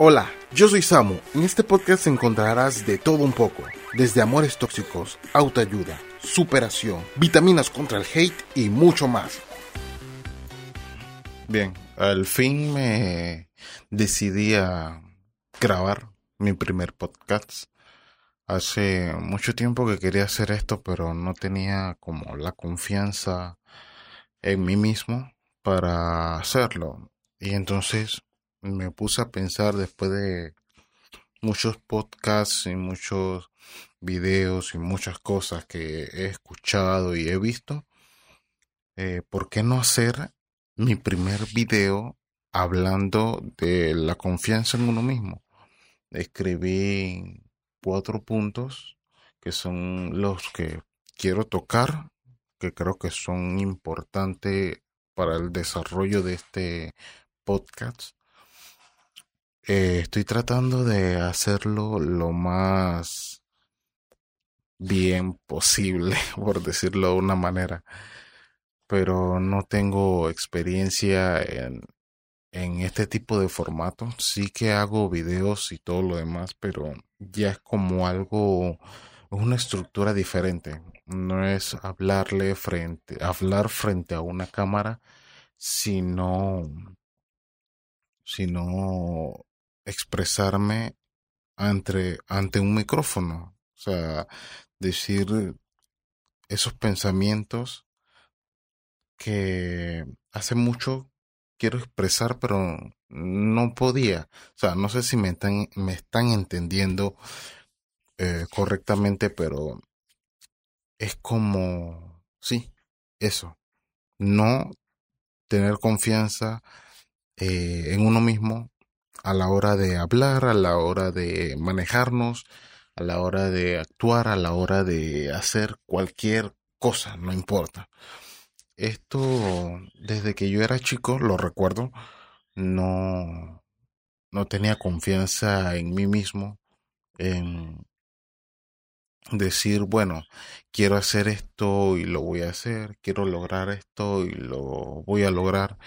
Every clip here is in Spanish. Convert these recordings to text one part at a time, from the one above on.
Hola, yo soy Samu. En este podcast encontrarás de todo un poco, desde amores tóxicos, autoayuda, superación, vitaminas contra el hate y mucho más. Bien, al fin me decidí a grabar mi primer podcast. Hace mucho tiempo que quería hacer esto, pero no tenía como la confianza en mí mismo para hacerlo. Y entonces me puse a pensar después de muchos podcasts y muchos videos y muchas cosas que he escuchado y he visto, eh, ¿por qué no hacer mi primer video hablando de la confianza en uno mismo? Escribí cuatro puntos que son los que quiero tocar, que creo que son importantes para el desarrollo de este podcast. Eh, estoy tratando de hacerlo lo más bien posible, por decirlo de una manera, pero no tengo experiencia en, en este tipo de formato. Sí que hago videos y todo lo demás, pero ya es como algo, una estructura diferente. No es hablarle frente, hablar frente a una cámara, sino, sino expresarme ante, ante un micrófono. O sea, decir esos pensamientos que hace mucho quiero expresar, pero no podía. O sea, no sé si me están, me están entendiendo eh, correctamente, pero es como, sí, eso. No tener confianza eh, en uno mismo a la hora de hablar, a la hora de manejarnos, a la hora de actuar, a la hora de hacer cualquier cosa, no importa. Esto, desde que yo era chico, lo recuerdo, no, no tenía confianza en mí mismo, en decir, bueno, quiero hacer esto y lo voy a hacer, quiero lograr esto y lo voy a lograr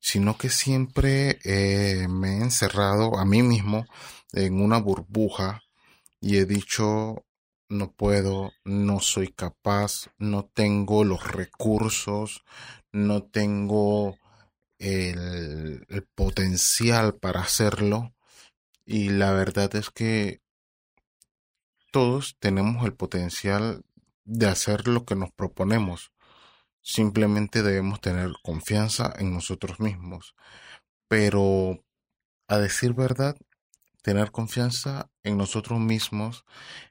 sino que siempre eh, me he encerrado a mí mismo en una burbuja y he dicho no puedo, no soy capaz, no tengo los recursos, no tengo el, el potencial para hacerlo y la verdad es que todos tenemos el potencial de hacer lo que nos proponemos. Simplemente debemos tener confianza en nosotros mismos. Pero, a decir verdad, tener confianza en nosotros mismos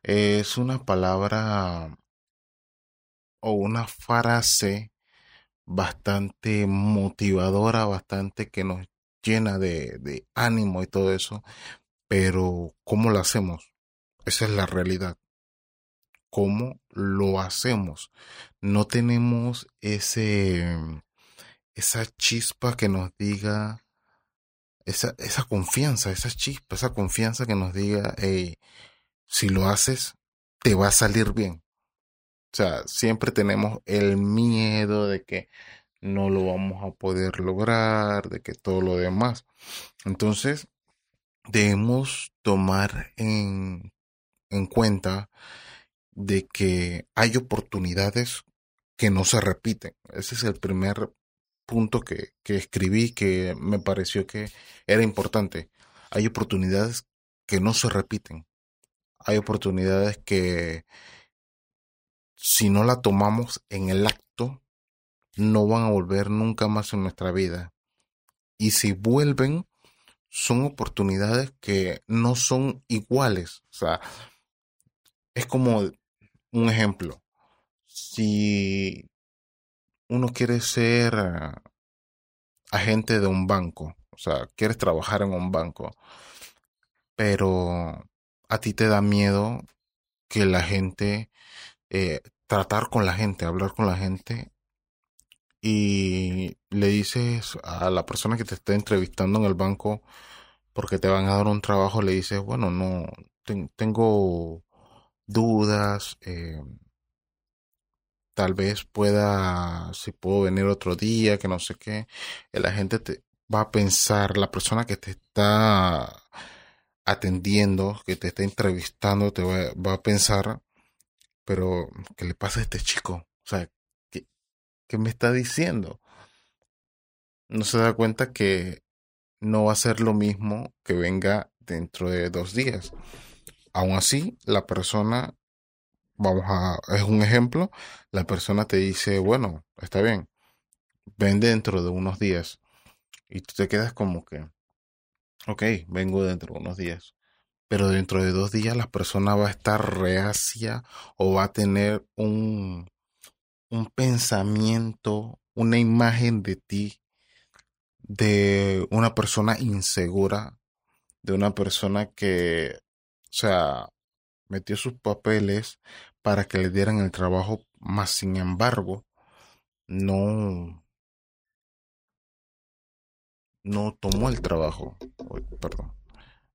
es una palabra o una frase bastante motivadora, bastante que nos llena de, de ánimo y todo eso. Pero, ¿cómo lo hacemos? Esa es la realidad cómo lo hacemos. No tenemos ese, esa chispa que nos diga, esa, esa confianza, esa chispa, esa confianza que nos diga, si lo haces, te va a salir bien. O sea, siempre tenemos el miedo de que no lo vamos a poder lograr, de que todo lo demás. Entonces, debemos tomar en, en cuenta de que hay oportunidades que no se repiten. Ese es el primer punto que, que escribí que me pareció que era importante. Hay oportunidades que no se repiten. Hay oportunidades que si no la tomamos en el acto, no van a volver nunca más en nuestra vida. Y si vuelven, son oportunidades que no son iguales. O sea, es como un ejemplo, si uno quiere ser eh, agente de un banco, o sea, quieres trabajar en un banco, pero a ti te da miedo que la gente, eh, tratar con la gente, hablar con la gente y le dices a la persona que te está entrevistando en el banco porque te van a dar un trabajo, le dices, bueno, no, tengo dudas, eh, tal vez pueda, si puedo venir otro día, que no sé qué, la gente te va a pensar, la persona que te está atendiendo, que te está entrevistando, te va, a pensar, pero ¿qué le pasa a este chico? O sea, ¿qué, ¿qué me está diciendo? No se da cuenta que no va a ser lo mismo que venga dentro de dos días. Aún así, la persona, vamos a, es un ejemplo, la persona te dice, bueno, está bien, ven dentro de unos días. Y tú te quedas como que, ok, vengo dentro de unos días. Pero dentro de dos días la persona va a estar reacia o va a tener un, un pensamiento, una imagen de ti, de una persona insegura, de una persona que, o sea, metió sus papeles para que le dieran el trabajo, más sin embargo, no, no tomó el trabajo, perdón,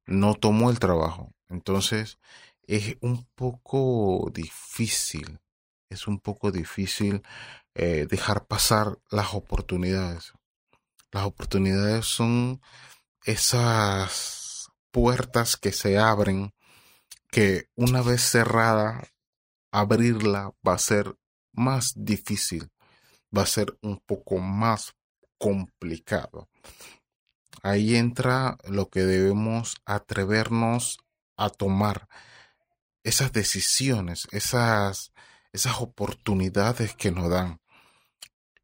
no tomó el trabajo. Entonces, es un poco difícil, es un poco difícil eh, dejar pasar las oportunidades. Las oportunidades son esas puertas que se abren, que una vez cerrada, abrirla va a ser más difícil, va a ser un poco más complicado. Ahí entra lo que debemos atrevernos a tomar, esas decisiones, esas, esas oportunidades que nos dan.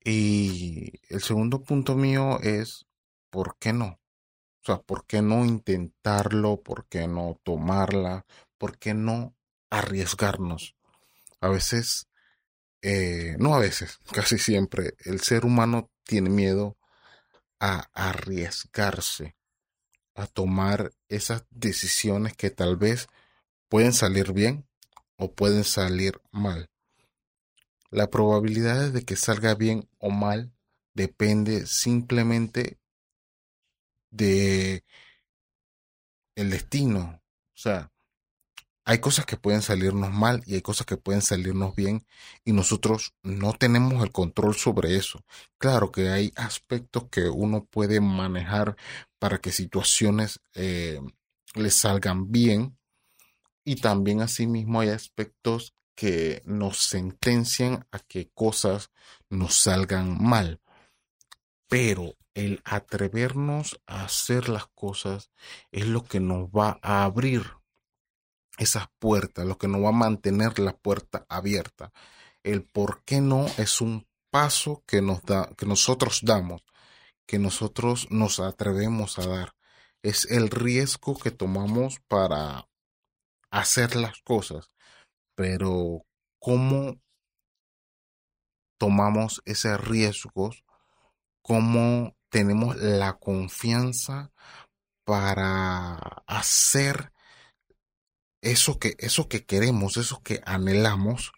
Y el segundo punto mío es, ¿por qué no? O sea, ¿por qué no intentarlo? ¿Por qué no tomarla? ¿Por qué no arriesgarnos? A veces, eh, no a veces, casi siempre, el ser humano tiene miedo a arriesgarse, a tomar esas decisiones que tal vez pueden salir bien o pueden salir mal. La probabilidad de que salga bien o mal depende simplemente de el destino. O sea, hay cosas que pueden salirnos mal y hay cosas que pueden salirnos bien y nosotros no tenemos el control sobre eso. Claro que hay aspectos que uno puede manejar para que situaciones eh, le salgan bien y también asimismo hay aspectos que nos sentencian a que cosas nos salgan mal. Pero el atrevernos a hacer las cosas es lo que nos va a abrir esas puertas, lo que nos va a mantener la puerta abierta. El por qué no es un paso que nos da, que nosotros damos, que nosotros nos atrevemos a dar. Es el riesgo que tomamos para hacer las cosas. Pero cómo tomamos ese riesgo, cómo tenemos la confianza para hacer eso que, eso que queremos, eso que anhelamos,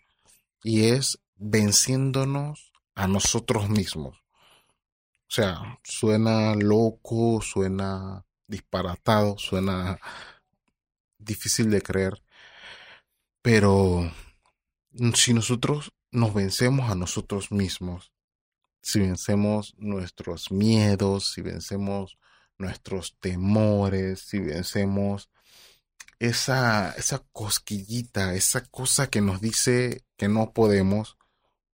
y es venciéndonos a nosotros mismos. O sea, suena loco, suena disparatado, suena difícil de creer, pero si nosotros nos vencemos a nosotros mismos, si vencemos nuestros miedos, si vencemos nuestros temores, si vencemos esa, esa cosquillita, esa cosa que nos dice que no podemos,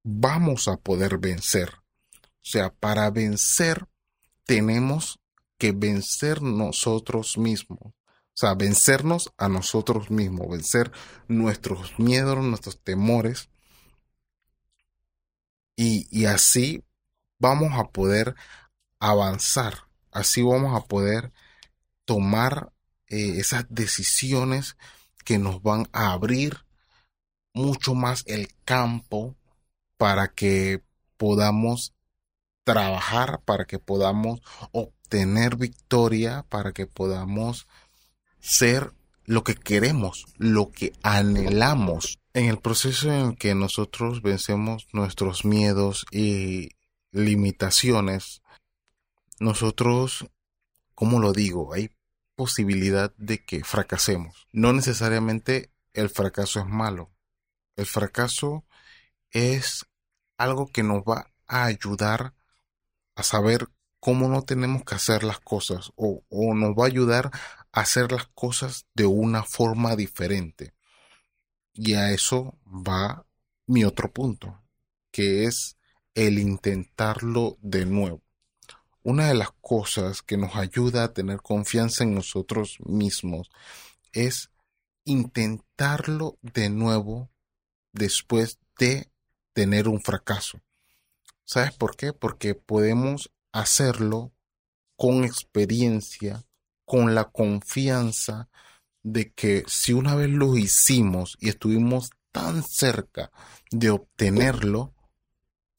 vamos a poder vencer. O sea, para vencer tenemos que vencer nosotros mismos. O sea, vencernos a nosotros mismos, vencer nuestros miedos, nuestros temores. Y, y así vamos a poder avanzar, así vamos a poder tomar eh, esas decisiones que nos van a abrir mucho más el campo para que podamos trabajar, para que podamos obtener victoria, para que podamos ser lo que queremos, lo que anhelamos. En el proceso en que nosotros vencemos nuestros miedos y limitaciones, nosotros, como lo digo, hay posibilidad de que fracasemos. No necesariamente el fracaso es malo. El fracaso es algo que nos va a ayudar a saber cómo no tenemos que hacer las cosas o, nos va a ayudar hacer las cosas de una forma diferente. Y a eso va mi otro punto, que es el intentarlo de nuevo. Una de las cosas que nos ayuda a tener confianza en nosotros mismos es intentarlo de nuevo después de tener un fracaso. ¿Sabes por qué? Porque podemos hacerlo con experiencia, con la confianza de que si una vez lo hicimos y estuvimos tan cerca de obtenerlo,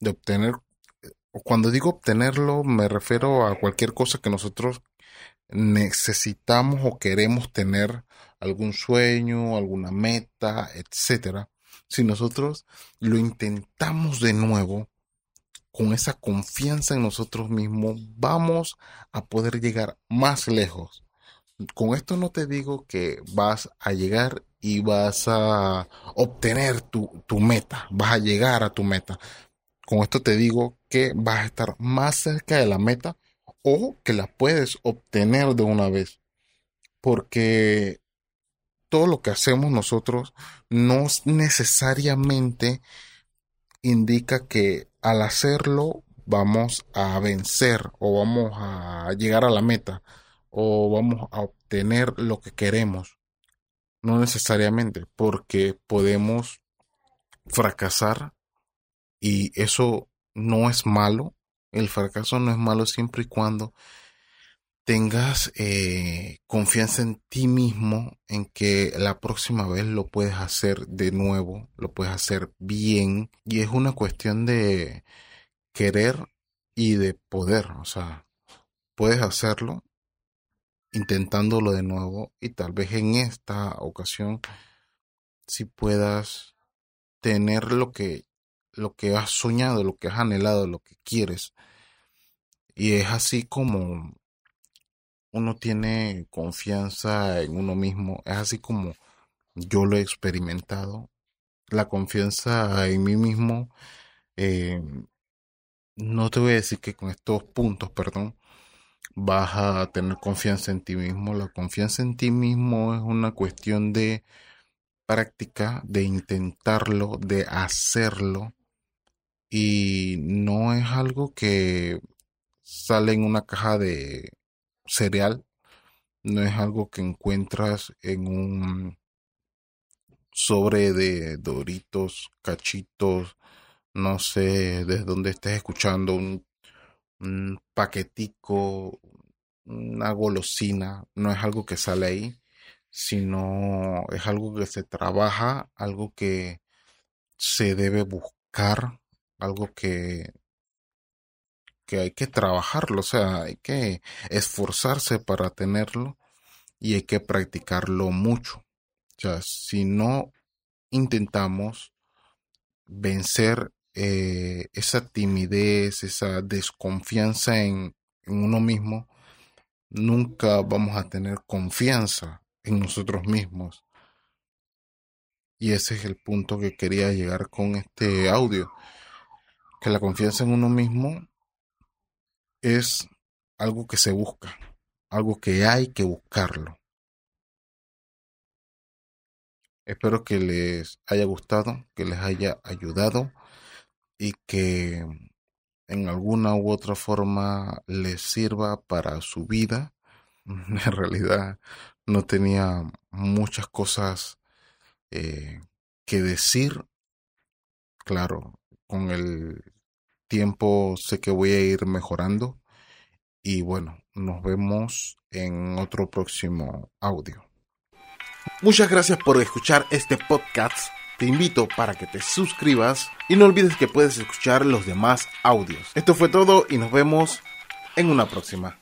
de obtener, cuando digo obtenerlo me refiero a cualquier cosa que nosotros necesitamos o queremos tener, algún sueño, alguna meta, etcétera. Si nosotros lo intentamos de nuevo, con esa confianza en nosotros mismos, vamos a poder llegar más lejos. Con esto no te digo que vas a llegar y vas a obtener tu, tu meta, vas a llegar a tu meta. Con esto te digo que vas a estar más cerca de la meta o que la puedes obtener de una vez. Porque todo lo que hacemos nosotros no necesariamente indica que al hacerlo vamos a vencer o vamos a llegar a la meta o vamos a obtener lo que queremos. No necesariamente, porque podemos fracasar y eso no es malo. El fracaso no es malo siempre y cuando tengas eh, confianza en ti mismo, en que la próxima vez lo puedes hacer de nuevo, lo puedes hacer bien. Y es una cuestión de querer y de poder. O sea, puedes hacerlo intentándolo de nuevo y tal vez en esta ocasión si puedas tener lo que lo que has soñado, lo que has anhelado, lo que quieres. Y es así como uno tiene confianza en uno mismo. Es así como yo lo he experimentado. La confianza en mí mismo. Eh, no te voy a decir que con estos puntos, perdón, vas a tener confianza en ti mismo. La confianza en ti mismo es una cuestión de práctica, de intentarlo, de hacerlo. Y no es algo que sale en una caja de cereal, no es algo que encuentras en un sobre de doritos, cachitos, no sé desde dónde estés escuchando, un, paquetico, una golosina, no es algo que sale ahí, sino es algo que se trabaja, algo que se debe buscar, algo que que hay que trabajarlo, o sea, hay que esforzarse para tenerlo y hay que practicarlo mucho. O sea, si no intentamos vencer eh, esa timidez, esa desconfianza en, en uno mismo, nunca vamos a tener confianza en nosotros mismos. Y ese es el punto que quería llegar con este audio. Que la confianza en uno mismo es algo que se busca, algo que hay que buscarlo. Espero que les haya gustado, que les haya ayudado y que en alguna u otra forma les sirva para su vida. En realidad no tenía muchas cosas eh, que decir. Claro, con el tiempo sé que voy a ir mejorando. Y bueno, nos vemos en otro próximo audio. Muchas gracias por escuchar este podcast. Te invito para que te suscribas y no olvides que puedes escuchar los demás audios. Esto fue todo y nos vemos en una próxima.